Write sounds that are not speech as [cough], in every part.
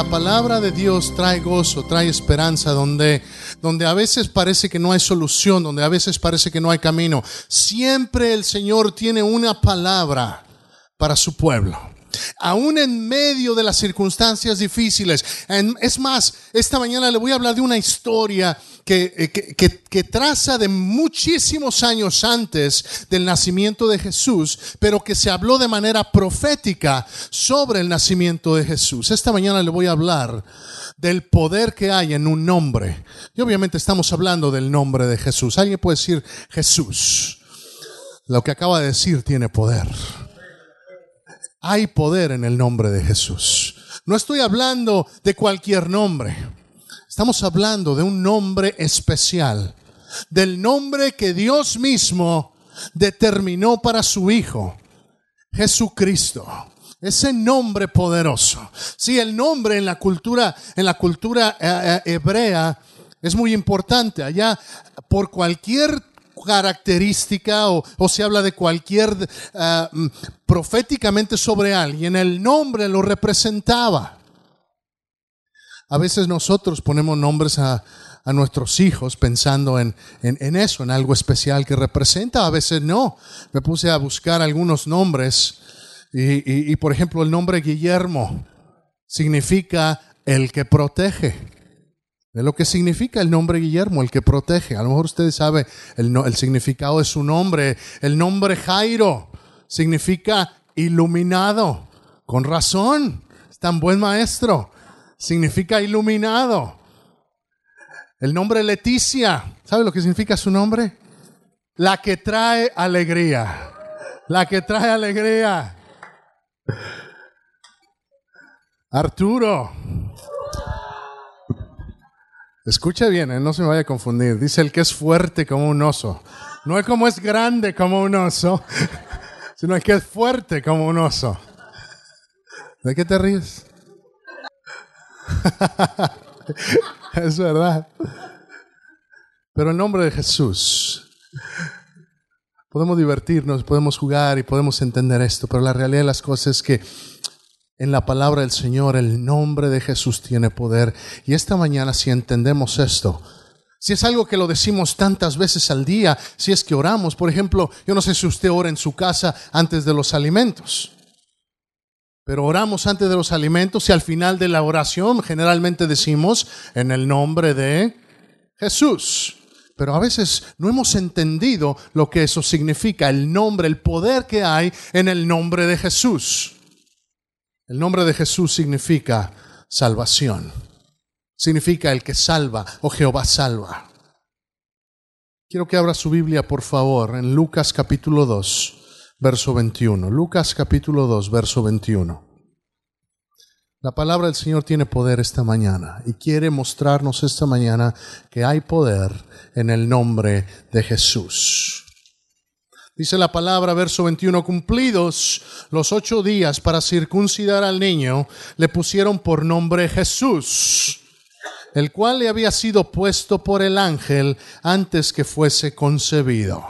La palabra de Dios trae gozo, trae esperanza, donde, donde a veces parece que no hay solución, donde a veces parece que no hay camino. Siempre el Señor tiene una palabra para su pueblo. Aún en medio de las circunstancias difíciles. Es más, esta mañana le voy a hablar de una historia eh, que, que, traza de muchísimos años antes del nacimiento de Jesús, pero que se habló de manera profética sobre el nacimiento de Jesús. Esta mañana le voy a hablar del poder que hay en un nombre. Y obviamente estamos hablando del nombre de Jesús. Alguien puede decir Jesús. Lo que acaba de decir tiene poder. Hay poder en el nombre de Jesús. No estoy hablando de cualquier nombre. Estamos hablando de un nombre especial, del nombre que Dios mismo determinó para su Hijo, Jesucristo. Ese nombre poderoso. Sí, el nombre en la cultura, en la cultura eh, eh, hebrea es muy importante. Allá, por cualquier característica o, se habla de cualquier eh, mm, proféticamente sobre alguien, el nombre lo representaba. A veces nosotros ponemos nombres a, nuestros hijos pensando en, eso, en algo especial que representa, a veces no. Me puse a buscar algunos nombres y, por ejemplo el nombre Guillermo significa el que protege. Es lo que significa el nombre Guillermo, el que protege. A lo mejor ustedes saben el, el significado de su nombre. El nombre Jairo significa iluminado. Con razón, es tan buen maestro significa iluminado. El nombre Leticia, ¿sabe lo que significa su nombre? La que trae alegría. La que trae alegría. Arturo. Escucha bien, ¿eh? no se me vaya a confundir. Dice el que es fuerte como un oso. No es como es grande como un oso, [laughs] sino el que es fuerte como un oso. ¿De qué te ríes? [laughs] es verdad. Pero en nombre de Jesús, podemos divertirnos, podemos jugar y podemos entender esto, pero la realidad de las cosas es que en la palabra del Señor el nombre de Jesús tiene poder. Y esta mañana si entendemos esto, si es algo que lo decimos tantas veces al día, si es que oramos, por ejemplo, yo no sé si usted ora en su casa antes de los alimentos. Pero oramos antes de los alimentos y al final de la oración generalmente decimos en el nombre de Jesús. Pero a veces no hemos entendido lo que eso significa, el nombre, el poder que hay en el nombre de Jesús. El nombre de Jesús significa salvación. Significa el que salva o Jehová salva. Quiero que abra su Biblia, por favor, en Lucas capítulo 2 verso 21. Lucas capítulo 2, verso 21. La palabra del Señor tiene poder esta mañana y quiere mostrarnos esta mañana que hay poder en el nombre de Jesús. Dice la palabra, verso 21, cumplidos los ocho días para circuncidar al niño, le pusieron por nombre Jesús, el cual le había sido puesto por el ángel antes que fuese concebido.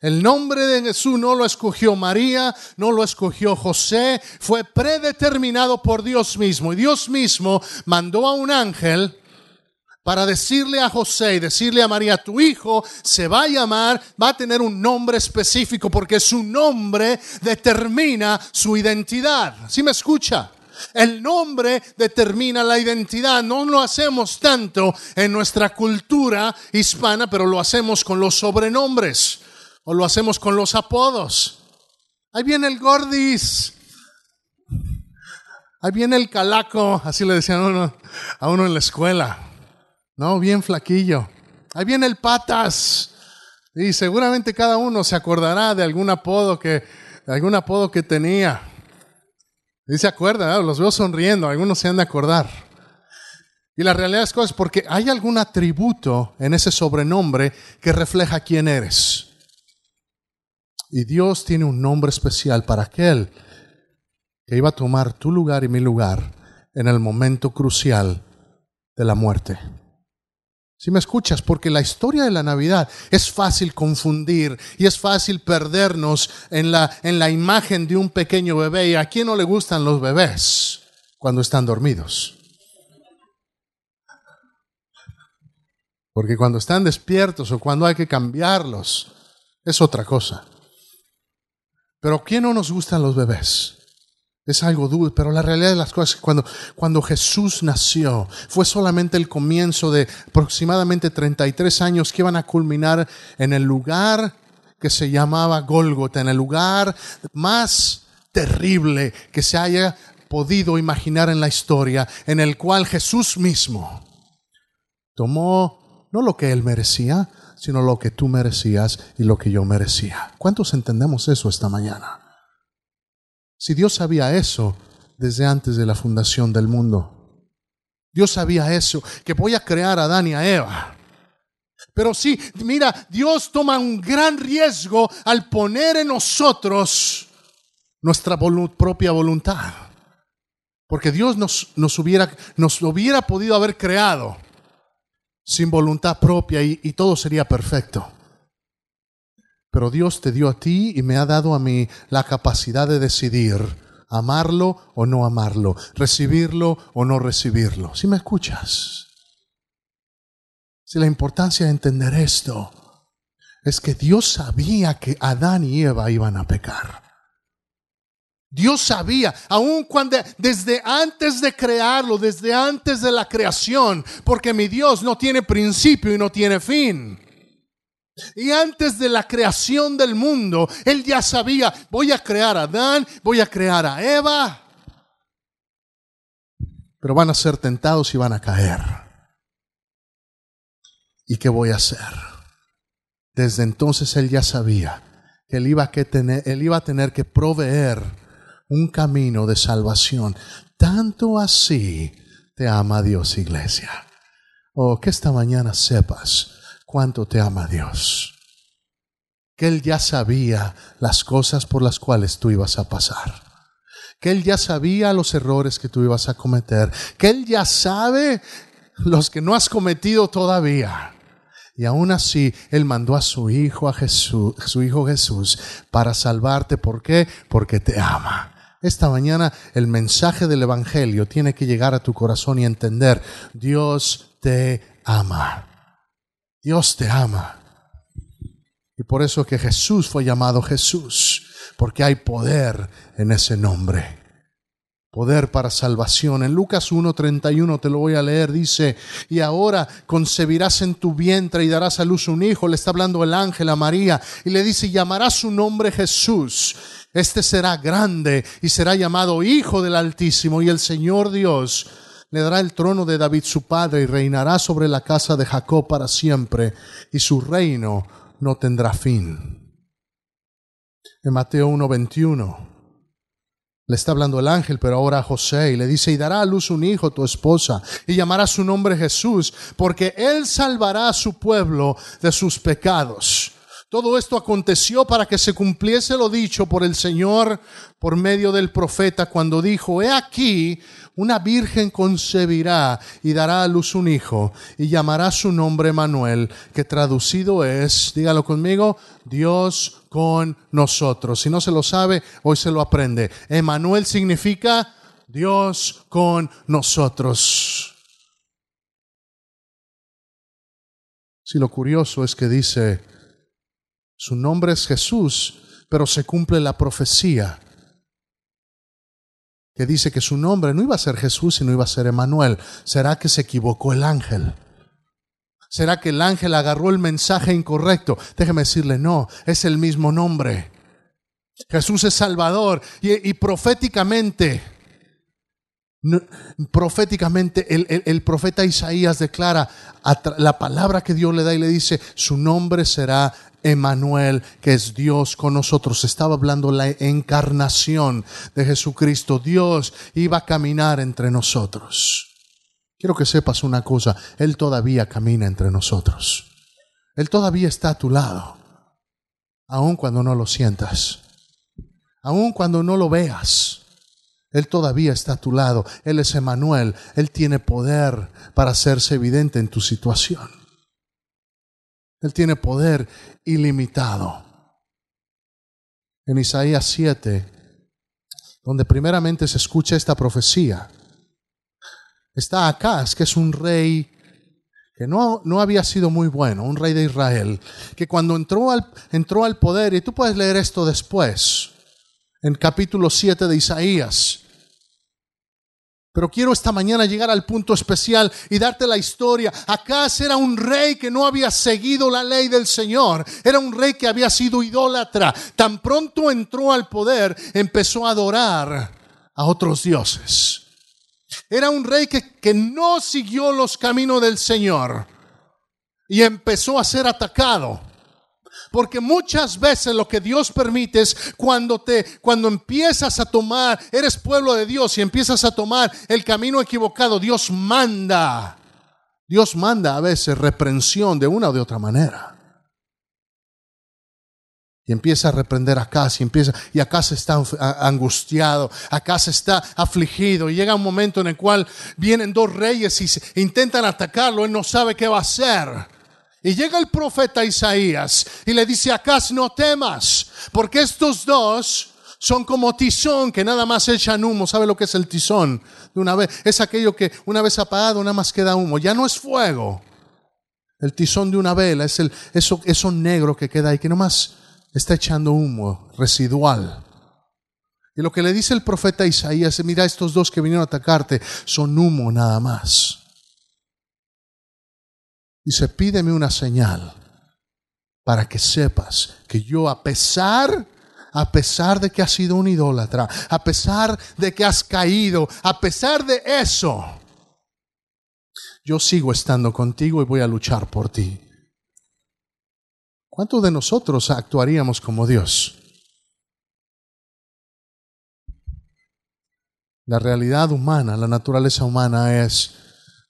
El nombre de Jesús no lo escogió María, no lo escogió José, fue predeterminado por Dios mismo. Y Dios mismo mandó a un ángel para decirle a José y decirle a María, tu hijo se va a llamar, va a tener un nombre específico porque su nombre determina su identidad. ¿Sí me escucha? El nombre determina la identidad. No lo hacemos tanto en nuestra cultura hispana, pero lo hacemos con los sobrenombres o lo hacemos con los apodos. Ahí viene el gordis. Ahí viene el calaco, así le decían a uno, a uno en la escuela. No, bien flaquillo. Ahí viene el patas. Y seguramente cada uno se acordará de algún apodo que, algún apodo que tenía. Y se acuerda, los veo sonriendo, algunos se han de acordar. Y la realidad es es porque hay algún atributo en ese sobrenombre que refleja quién eres. Y Dios tiene un nombre especial para aquel que iba a tomar tu lugar y mi lugar en el momento crucial de la muerte. Si me escuchas, porque la historia de la Navidad es fácil confundir y es fácil perdernos en la, en la imagen de un pequeño bebé. ¿Y a quién no le gustan los bebés? cuando están dormidos. Porque cuando están despiertos o cuando hay que cambiarlos, es otra cosa. Pero ¿quién no nos gustan los bebés? Es algo duro, pero la realidad de las cosas es que cuando, cuando Jesús nació fue solamente el comienzo de aproximadamente 33 años que iban a culminar en el lugar que se llamaba Gólgota, en el lugar más terrible que se haya podido imaginar en la historia, en el cual Jesús mismo tomó no lo que él merecía, sino lo que tú merecías y lo que yo merecía. ¿Cuántos entendemos eso esta mañana? Si Dios sabía eso desde antes de la fundación del mundo. Dios sabía eso, que voy a crear a Adán y a Eva. Pero sí, mira, Dios toma un gran riesgo al poner en nosotros nuestra propia voluntad. Porque Dios nos, hubiera, nos hubiera podido haber creado sin voluntad propia y todo sería perfecto. Pero Dios te dio a ti y me ha dado a mí la capacidad de decidir amarlo o no amarlo, recibirlo o no recibirlo. Si me escuchas? Si la importancia de entender esto es que Dios sabía que Adán y Eva iban a pecar. Dios sabía, aun cuando desde antes de crearlo, desde antes de la creación, porque mi Dios no tiene principio y no tiene fin. Y antes de la creación del mundo, Él ya sabía, voy a crear a Adán, voy a crear a Eva, pero van a ser tentados y van a caer. ¿Y qué voy a hacer? Desde entonces Él ya sabía que Él iba, que tener, él iba a tener que proveer un camino de salvación. Tanto así te ama Dios, iglesia. Oh, que esta mañana sepas cuánto te ama Dios. Que Él ya sabía las cosas por las cuales tú ibas a pasar. Que Él ya sabía los errores que tú ibas a cometer. Que Él ya sabe los que no has cometido todavía. Y aún así, Él mandó a su Hijo, a Jesús, su Hijo Jesús, para salvarte. ¿Por qué? Porque te ama. Esta mañana el mensaje del Evangelio tiene que llegar a tu corazón y entender, Dios te ama. Dios te ama. Y por eso que Jesús fue llamado Jesús, porque hay poder en ese nombre. Poder para salvación. En Lucas 1.31 te lo voy a leer, dice, y ahora concebirás en tu vientre y darás a luz un hijo. Le está hablando el ángel a María y le dice, llamará su nombre Jesús. Este será grande y será llamado Hijo del Altísimo y el Señor Dios le dará el trono de David su padre y reinará sobre la casa de Jacob para siempre y su reino no tendrá fin. En Mateo 1:21 le está hablando el ángel, pero ahora a José, y le dice, y dará a luz un hijo, tu esposa, y llamará su nombre Jesús, porque él salvará a su pueblo de sus pecados. Todo esto aconteció para que se cumpliese lo dicho por el Señor por medio del profeta cuando dijo, he aquí, una virgen concebirá y dará a luz un hijo y llamará su nombre Manuel, que traducido es, dígalo conmigo, Dios con nosotros. Si no se lo sabe, hoy se lo aprende. Emanuel significa Dios con nosotros. Si lo curioso es que dice, su nombre es Jesús, pero se cumple la profecía que dice que su nombre no iba a ser Jesús, sino iba a ser Emanuel. ¿Será que se equivocó el ángel? ¿Será que el ángel agarró el mensaje incorrecto? Déjeme decirle, no, es el mismo nombre. Jesús es Salvador y, y proféticamente proféticamente el, profeta Isaías declara la palabra que Dios le da y le dice, su nombre será Emanuel, que es Dios con nosotros. Estaba hablando la encarnación de Jesucristo. Dios iba a caminar entre nosotros. Quiero que sepas una cosa, Él todavía camina entre nosotros. Él todavía está a tu lado, aun cuando no lo sientas, aun cuando no lo veas. Él todavía está a tu lado. Él es Emanuel. Él tiene poder para hacerse evidente en tu situación. Él tiene poder ilimitado. En Isaías 7, donde primeramente se escucha esta profecía, está Acaz, que es un rey que no, no, había sido muy bueno, un rey de Israel, que cuando entró al, entró al poder, y tú puedes leer esto después, en capítulo 7 de Isaías, pero quiero esta mañana llegar al punto especial y darte la historia. Acaz era un rey que no había seguido la ley del Señor. Era un rey que había sido idólatra. Tan pronto entró al poder, empezó a adorar a otros dioses. Era un rey que, que no siguió los caminos del Señor y empezó a ser atacado. Porque muchas veces lo que Dios permite es cuando te cuando empiezas a tomar, eres pueblo de Dios y empiezas a tomar el camino equivocado, Dios manda. Dios manda a veces reprensión de una o de otra manera. Y empieza a reprender a casa y empieza, y acá se está angustiado, acá se está afligido. Y llega un momento en el cual vienen dos reyes y intentan atacarlo, él no sabe qué va a hacer. Y llega el profeta Isaías y le dice, Acas, no temas, porque estos dos son como tizón que nada más echan humo. ¿Sabe lo que es el tizón? De una vez, es aquello que una vez apagado nada más queda humo. Ya no es fuego. El tizón de una vela es el, eso, eso negro que queda ahí, que más está echando humo residual. Y lo que le dice el profeta Isaías mira, estos dos que vinieron a atacarte son humo nada más. Dice, pídeme una señal para que sepas que yo a pesar, a pesar de que has sido un idólatra, a pesar de que has caído, a pesar de eso, yo sigo estando contigo y voy a luchar por ti. ¿Cuántos de nosotros actuaríamos como Dios? La realidad humana, la naturaleza humana es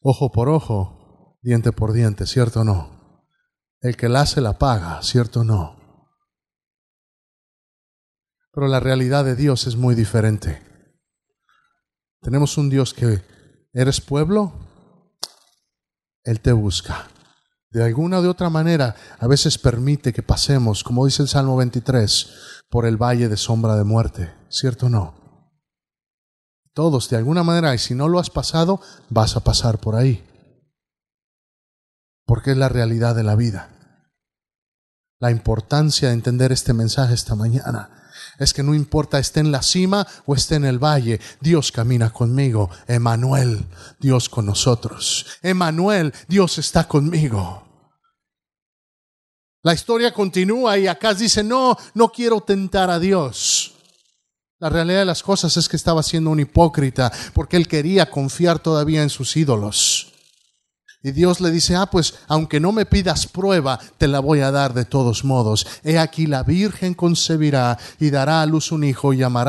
ojo por ojo, diente por diente, ¿cierto o no? El que la hace la paga, ¿cierto o no? Pero la realidad de Dios es muy diferente. Tenemos un Dios que eres pueblo, Él te busca. De alguna o de otra manera, a veces permite que pasemos, como dice el Salmo 23, por el valle de sombra de muerte, ¿cierto o no? Todos, de alguna manera, y si no lo has pasado, vas a pasar por ahí porque es la realidad de la vida. La importancia de entender este mensaje esta mañana es que no importa esté en la cima o esté en el valle, Dios camina conmigo. Emanuel, Dios con nosotros. Emanuel, Dios está conmigo. La historia continúa y acá dice, no, no quiero tentar a Dios. La realidad de las cosas es que estaba siendo un hipócrita porque él quería confiar todavía en sus ídolos. Y Dios le dice, ah, pues aunque no me pidas prueba, te la voy a dar de todos modos. He aquí la Virgen concebirá y dará a luz un hijo y llamará